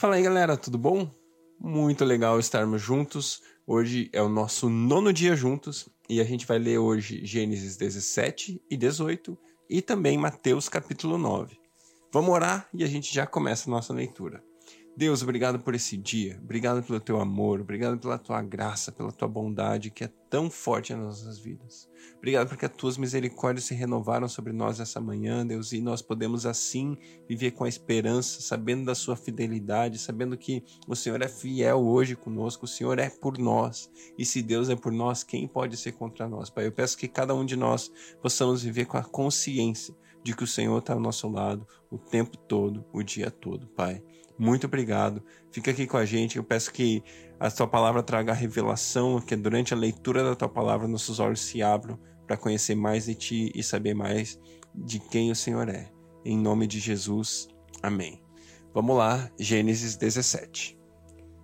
Fala aí, galera, tudo bom? Muito legal estarmos juntos. Hoje é o nosso nono dia juntos e a gente vai ler hoje Gênesis 17 e 18 e também Mateus capítulo 9. Vamos orar e a gente já começa a nossa leitura. Deus, obrigado por esse dia, obrigado pelo teu amor, obrigado pela tua graça, pela tua bondade que é tão forte nas nossas vidas. Obrigado porque as tuas misericórdias se renovaram sobre nós essa manhã, Deus, e nós podemos assim viver com a esperança, sabendo da sua fidelidade, sabendo que o Senhor é fiel hoje conosco, o Senhor é por nós. E se Deus é por nós, quem pode ser contra nós? Pai, eu peço que cada um de nós possamos viver com a consciência de que o Senhor está ao nosso lado o tempo todo, o dia todo, Pai. Muito obrigado. Fica aqui com a gente. Eu peço que a tua palavra traga revelação, que durante a leitura da tua palavra nossos olhos se abram para conhecer mais de ti e saber mais de quem o Senhor é. Em nome de Jesus. Amém. Vamos lá, Gênesis 17.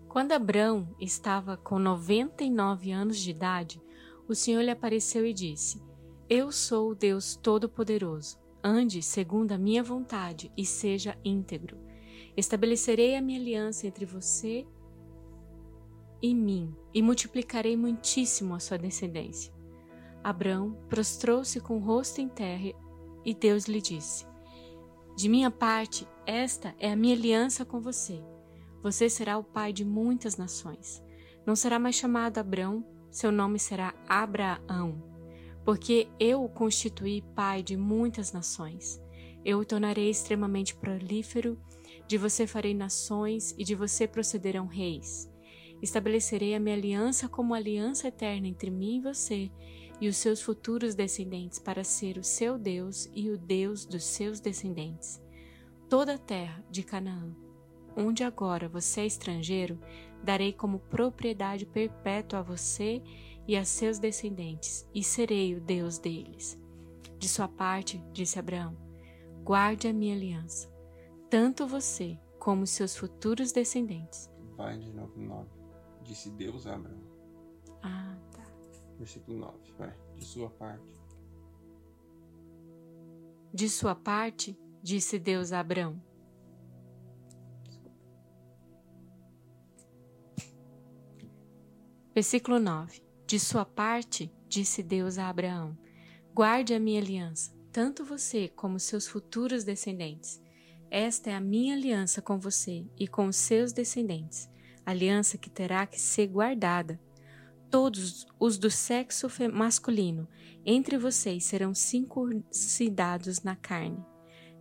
Quando Abrão estava com 99 anos de idade, o Senhor lhe apareceu e disse: Eu sou o Deus Todo-Poderoso. Ande segundo a minha vontade e seja íntegro. Estabelecerei a minha aliança entre você e mim, e multiplicarei muitíssimo a sua descendência. Abrão prostrou-se com o rosto em terra, e Deus lhe disse: De minha parte, esta é a minha aliança com você. Você será o pai de muitas nações. Não será mais chamado Abrão, seu nome será Abraão, porque eu o constituí pai de muitas nações. Eu o tornarei extremamente prolífero de você farei nações e de você procederão reis. Estabelecerei a minha aliança como aliança eterna entre mim e você e os seus futuros descendentes para ser o seu Deus e o Deus dos seus descendentes. Toda a terra de Canaã, onde agora você é estrangeiro, darei como propriedade perpétua a você e a seus descendentes, e serei o Deus deles. De sua parte, disse Abraão, guarde a minha aliança tanto você como seus futuros descendentes. Vai de novo, 9. Disse Deus a Abraão. Ah, tá. Versículo 9, vai. De sua parte. De sua parte, disse Deus a Abraão. Versículo 9. De sua parte, disse Deus a Abraão: Guarde a minha aliança, tanto você como seus futuros descendentes esta é a minha aliança com você e com os seus descendentes, aliança que terá que ser guardada. Todos os do sexo masculino entre vocês serão circuncidados na carne.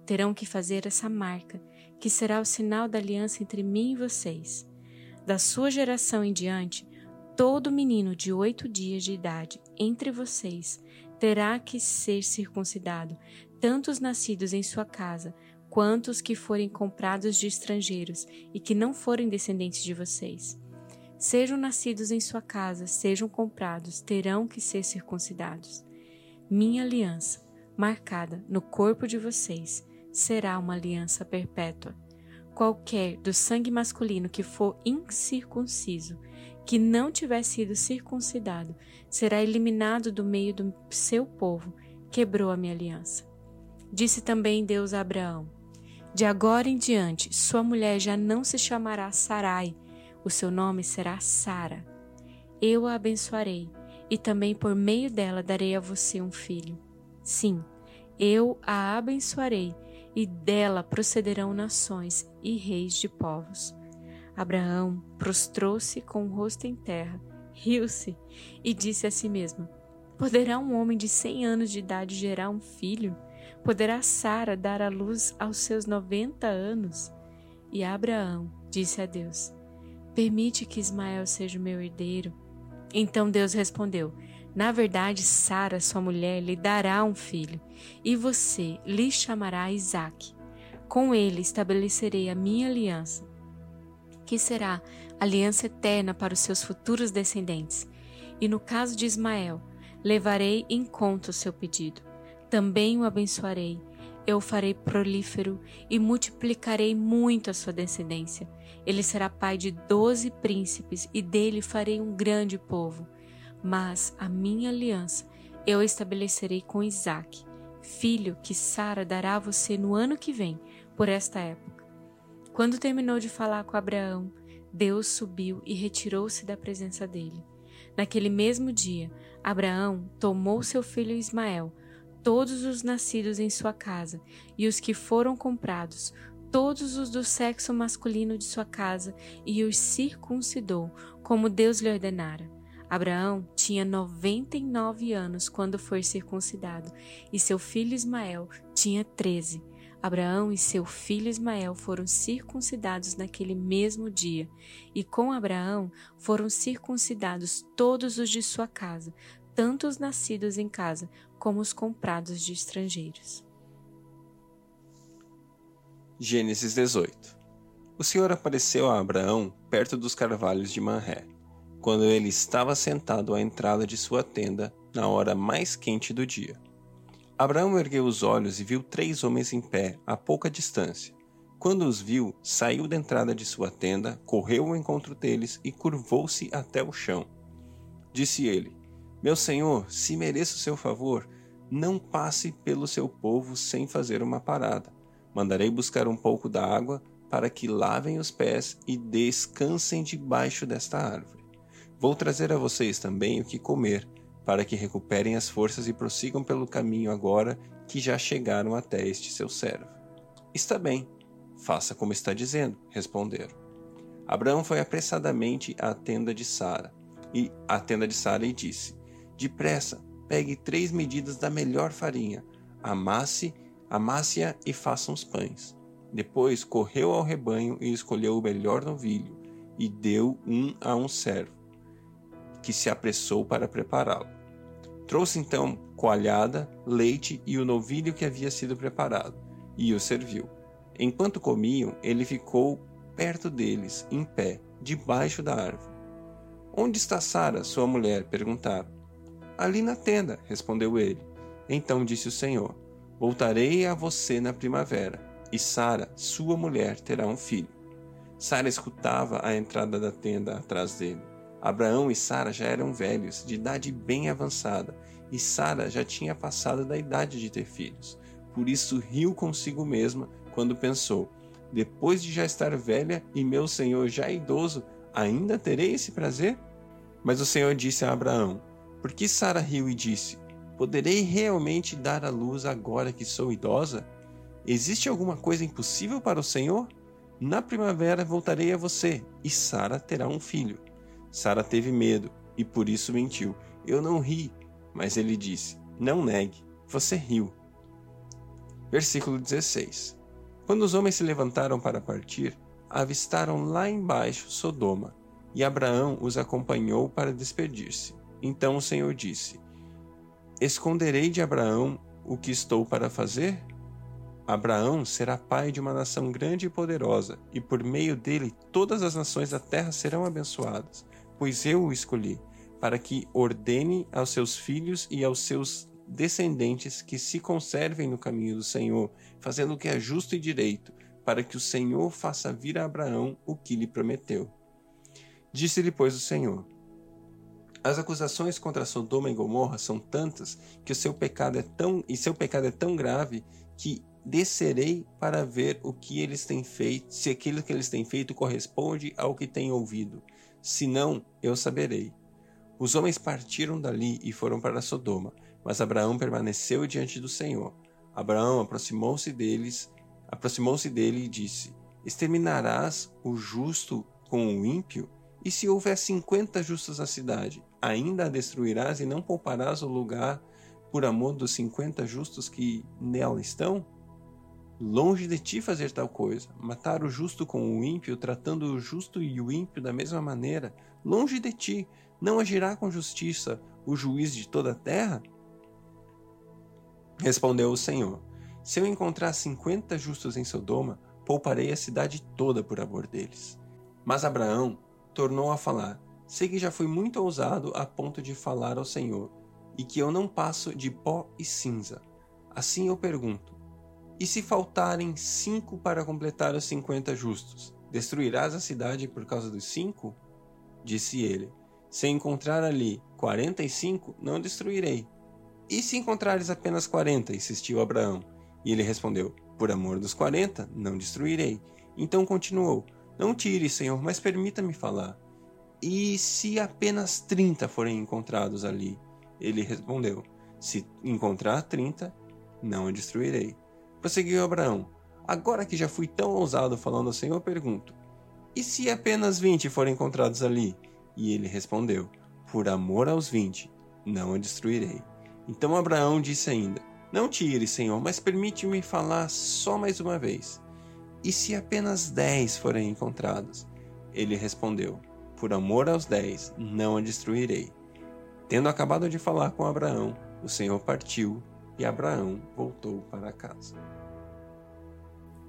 Terão que fazer essa marca, que será o sinal da aliança entre mim e vocês. Da sua geração em diante, todo menino de oito dias de idade entre vocês terá que ser circuncidado, tanto os nascidos em sua casa quantos que forem comprados de estrangeiros e que não forem descendentes de vocês. Sejam nascidos em sua casa, sejam comprados, terão que ser circuncidados. Minha aliança, marcada no corpo de vocês, será uma aliança perpétua. Qualquer do sangue masculino que for incircunciso, que não tiver sido circuncidado, será eliminado do meio do seu povo, quebrou a minha aliança. Disse também Deus a Abraão: de agora em diante, sua mulher já não se chamará Sarai, o seu nome será Sara. Eu a abençoarei, e também por meio dela darei a você um filho. Sim, eu a abençoarei, e dela procederão nações e reis de povos. Abraão prostrou-se com o rosto em terra, riu-se e disse a si mesmo: Poderá um homem de cem anos de idade gerar um filho? Poderá Sara dar à luz aos seus noventa anos? E Abraão disse a Deus: Permite que Ismael seja o meu herdeiro. Então Deus respondeu: Na verdade, Sara, sua mulher, lhe dará um filho, e você lhe chamará Isaque. Com ele estabelecerei a minha aliança, que será aliança eterna para os seus futuros descendentes. E no caso de Ismael, levarei em conta o seu pedido também o abençoarei. Eu o farei prolífero e multiplicarei muito a sua descendência. Ele será pai de doze príncipes e dele farei um grande povo. Mas a minha aliança eu estabelecerei com Isaque, filho que Sara dará a você no ano que vem, por esta época. Quando terminou de falar com Abraão, Deus subiu e retirou-se da presença dele. Naquele mesmo dia, Abraão tomou seu filho Ismael, todos os nascidos em sua casa e os que foram comprados, todos os do sexo masculino de sua casa, e os circuncidou, como Deus lhe ordenara. Abraão tinha 99 anos quando foi circuncidado, e seu filho Ismael tinha 13. Abraão e seu filho Ismael foram circuncidados naquele mesmo dia, e com Abraão foram circuncidados todos os de sua casa, tanto os nascidos em casa como os comprados de estrangeiros. Gênesis 18 O Senhor apareceu a Abraão perto dos carvalhos de Manré, quando ele estava sentado à entrada de sua tenda na hora mais quente do dia. Abraão ergueu os olhos e viu três homens em pé, a pouca distância. Quando os viu, saiu da entrada de sua tenda, correu ao encontro deles e curvou-se até o chão. Disse ele: Meu senhor, se mereço seu favor, não passe pelo seu povo sem fazer uma parada. Mandarei buscar um pouco da água para que lavem os pés e descansem debaixo desta árvore. Vou trazer a vocês também o que comer para que recuperem as forças e prossigam pelo caminho agora que já chegaram até este seu servo. Está bem, faça como está dizendo, responderam. Abraão foi apressadamente à tenda de Sara, e à tenda de Sara e disse: Depressa, pegue três medidas da melhor farinha, amasse, amasse-a e faça uns pães. Depois correu ao rebanho e escolheu o melhor novilho, e deu um a um servo, que se apressou para prepará-lo. Trouxe então coalhada, leite e o novilho que havia sido preparado, e o serviu. Enquanto comiam, ele ficou perto deles, em pé, debaixo da árvore. Onde está Sara, sua mulher? perguntaram. Ali na tenda, respondeu ele. Então disse o Senhor: Voltarei a você na primavera, e Sara, sua mulher, terá um filho. Sara escutava a entrada da tenda atrás dele. Abraão e Sara já eram velhos, de idade bem avançada, e Sara já tinha passado da idade de ter filhos. Por isso riu consigo mesma quando pensou: depois de já estar velha e meu senhor já idoso, ainda terei esse prazer? Mas o Senhor disse a Abraão: Por que Sara riu e disse: Poderei realmente dar à luz agora que sou idosa? Existe alguma coisa impossível para o Senhor? Na primavera voltarei a você, e Sara terá um filho. Sara teve medo e por isso mentiu. Eu não ri, mas ele disse: Não negue, você riu. Versículo 16: Quando os homens se levantaram para partir, avistaram lá embaixo Sodoma, e Abraão os acompanhou para despedir-se. Então o Senhor disse: Esconderei de Abraão o que estou para fazer? Abraão será pai de uma nação grande e poderosa, e por meio dele todas as nações da terra serão abençoadas pois eu o escolhi, para que ordene aos seus filhos e aos seus descendentes que se conservem no caminho do Senhor, fazendo o que é justo e direito, para que o Senhor faça vir a Abraão o que lhe prometeu. Disse-lhe, pois, o Senhor: As acusações contra Sodoma e Gomorra são tantas que o seu pecado é tão e seu pecado é tão grave que descerei para ver o que eles têm feito, se aquilo que eles têm feito corresponde ao que têm ouvido senão eu saberei. Os homens partiram dali e foram para Sodoma, mas Abraão permaneceu diante do Senhor. Abraão aproximou-se deles, aproximou-se dele e disse: Exterminarás o justo com o ímpio? E se houver cinquenta justos na cidade, ainda a destruirás e não pouparás o lugar por amor dos cinquenta justos que nela estão? Longe de ti fazer tal coisa, matar o justo com o ímpio, tratando o justo e o ímpio da mesma maneira, longe de ti, não agirá com justiça o juiz de toda a terra? Respondeu o Senhor: Se eu encontrar cinquenta justos em Sodoma, pouparei a cidade toda por amor deles. Mas Abraão tornou a falar: Sei que já fui muito ousado a ponto de falar ao Senhor, e que eu não passo de pó e cinza. Assim eu pergunto: e se faltarem cinco para completar os cinquenta justos, destruirás a cidade por causa dos cinco? Disse ele: Se encontrar ali quarenta e cinco, não destruirei. E se encontrares apenas quarenta? insistiu Abraão. E ele respondeu: Por amor dos quarenta, não destruirei. Então continuou: Não tire, Senhor, mas permita-me falar. E se apenas trinta forem encontrados ali? Ele respondeu: Se encontrar trinta, não a destruirei. Prosseguiu Abraão: Agora que já fui tão ousado falando ao Senhor, pergunto: E se apenas vinte forem encontrados ali? E ele respondeu: Por amor aos vinte, não a destruirei. Então Abraão disse ainda: Não tire, Senhor, mas permite-me falar só mais uma vez. E se apenas dez forem encontrados? Ele respondeu: Por amor aos dez, não a destruirei. Tendo acabado de falar com Abraão, o Senhor partiu e Abraão voltou para casa.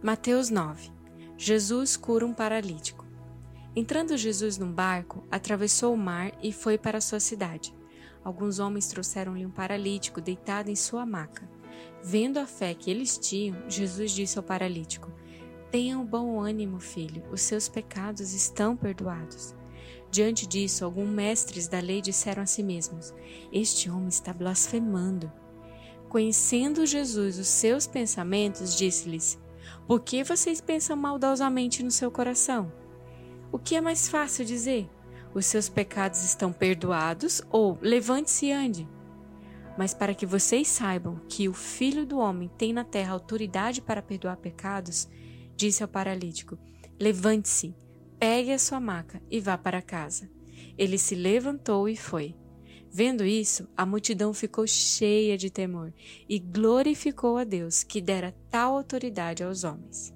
Mateus 9 Jesus cura um paralítico. Entrando Jesus num barco, atravessou o mar e foi para sua cidade. Alguns homens trouxeram-lhe um paralítico deitado em sua maca. Vendo a fé que eles tinham, Jesus disse ao paralítico: Tenha um bom ânimo, filho, os seus pecados estão perdoados. Diante disso, alguns mestres da lei disseram a si mesmos: Este homem está blasfemando. Conhecendo Jesus os seus pensamentos, disse-lhes: Por que vocês pensam maldosamente no seu coração? O que é mais fácil dizer? Os seus pecados estão perdoados ou levante-se e ande? Mas para que vocês saibam que o Filho do Homem tem na terra autoridade para perdoar pecados, disse ao paralítico: Levante-se, pegue a sua maca e vá para casa. Ele se levantou e foi. Vendo isso, a multidão ficou cheia de temor e glorificou a Deus que dera tal autoridade aos homens.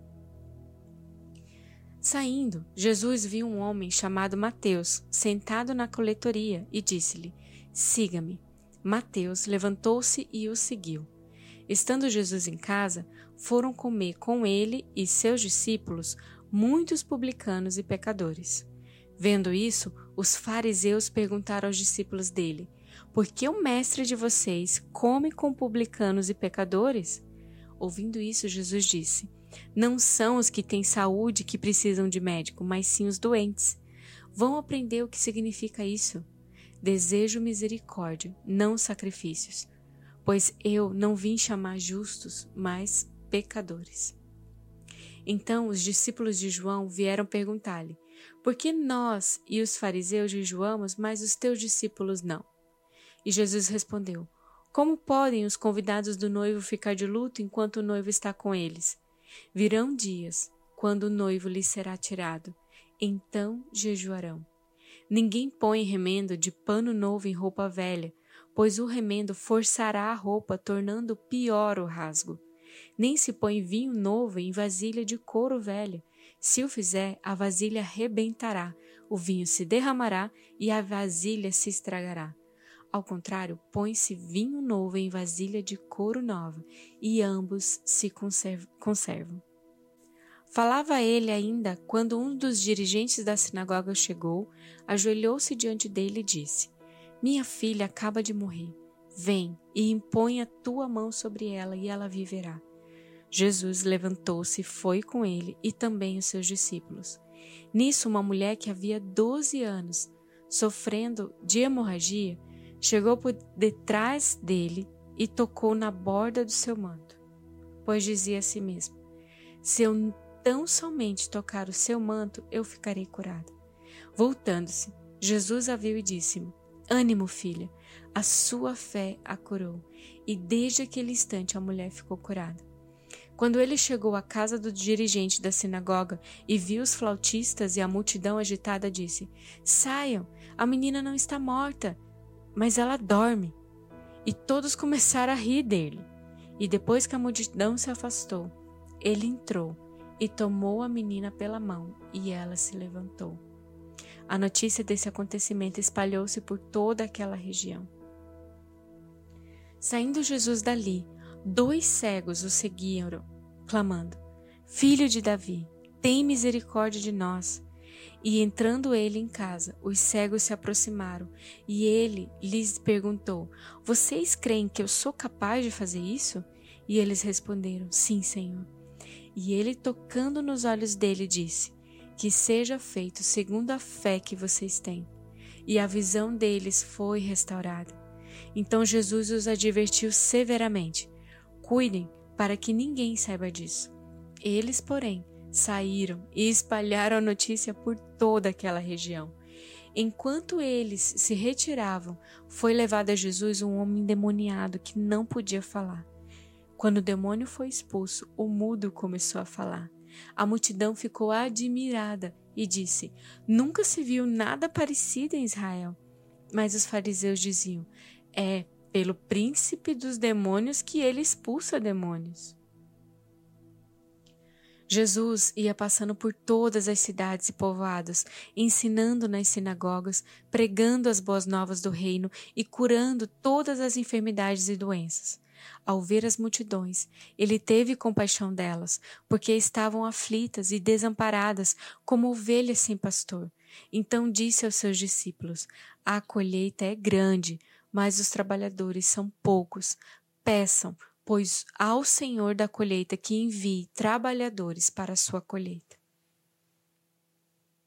Saindo, Jesus viu um homem chamado Mateus sentado na coletoria e disse-lhe: Siga-me. Mateus levantou-se e o seguiu. Estando Jesus em casa, foram comer com ele e seus discípulos muitos publicanos e pecadores. Vendo isso, os fariseus perguntaram aos discípulos dele: Por que o mestre de vocês come com publicanos e pecadores? Ouvindo isso, Jesus disse: Não são os que têm saúde que precisam de médico, mas sim os doentes. Vão aprender o que significa isso. Desejo misericórdia, não sacrifícios, pois eu não vim chamar justos, mas pecadores. Então os discípulos de João vieram perguntar-lhe: Por que nós e os fariseus jejuamos, mas os teus discípulos não? E Jesus respondeu: Como podem os convidados do noivo ficar de luto enquanto o noivo está com eles? Virão dias quando o noivo lhes será tirado, então jejuarão. Ninguém põe remendo de pano novo em roupa velha, pois o remendo forçará a roupa, tornando pior o rasgo. Nem se põe vinho novo em vasilha de couro velha. Se o fizer, a vasilha rebentará, o vinho se derramará e a vasilha se estragará. Ao contrário, põe-se vinho novo em vasilha de couro nova, e ambos se conservam. Falava ele ainda quando um dos dirigentes da sinagoga chegou, ajoelhou-se diante dele e disse: Minha filha acaba de morrer. Vem e impõe a tua mão sobre ela e ela viverá. Jesus levantou-se e foi com ele e também os seus discípulos. Nisso, uma mulher que havia doze anos, sofrendo de hemorragia, chegou por detrás dele e tocou na borda do seu manto, pois dizia a si mesma: Se eu tão somente tocar o seu manto, eu ficarei curada. Voltando-se, Jesus a viu e disse-me: Ânimo, filha, a sua fé a curou. E desde aquele instante a mulher ficou curada. Quando ele chegou à casa do dirigente da sinagoga e viu os flautistas e a multidão agitada, disse: Saiam, a menina não está morta, mas ela dorme. E todos começaram a rir dele. E depois que a multidão se afastou, ele entrou e tomou a menina pela mão, e ela se levantou. A notícia desse acontecimento espalhou-se por toda aquela região. Saindo Jesus dali, dois cegos o seguiram, clamando: Filho de Davi, tem misericórdia de nós. E entrando ele em casa, os cegos se aproximaram, e ele lhes perguntou: Vocês creem que eu sou capaz de fazer isso? E eles responderam: Sim, Senhor. E ele, tocando nos olhos dele, disse: Que seja feito segundo a fé que vocês têm. E a visão deles foi restaurada. Então Jesus os advertiu severamente: Cuidem para que ninguém saiba disso. Eles, porém, saíram e espalharam a notícia por toda aquela região. Enquanto eles se retiravam, foi levado a Jesus um homem endemoniado que não podia falar. Quando o demônio foi expulso, o mudo começou a falar. A multidão ficou admirada e disse: Nunca se viu nada parecido em Israel. Mas os fariseus diziam: É pelo príncipe dos demônios que ele expulsa demônios. Jesus ia passando por todas as cidades e povoados, ensinando nas sinagogas, pregando as boas novas do reino e curando todas as enfermidades e doenças. Ao ver as multidões, ele teve compaixão delas, porque estavam aflitas e desamparadas como ovelhas sem pastor. Então disse aos seus discípulos: A colheita é grande, mas os trabalhadores são poucos. Peçam, pois ao Senhor da colheita que envie trabalhadores para a sua colheita.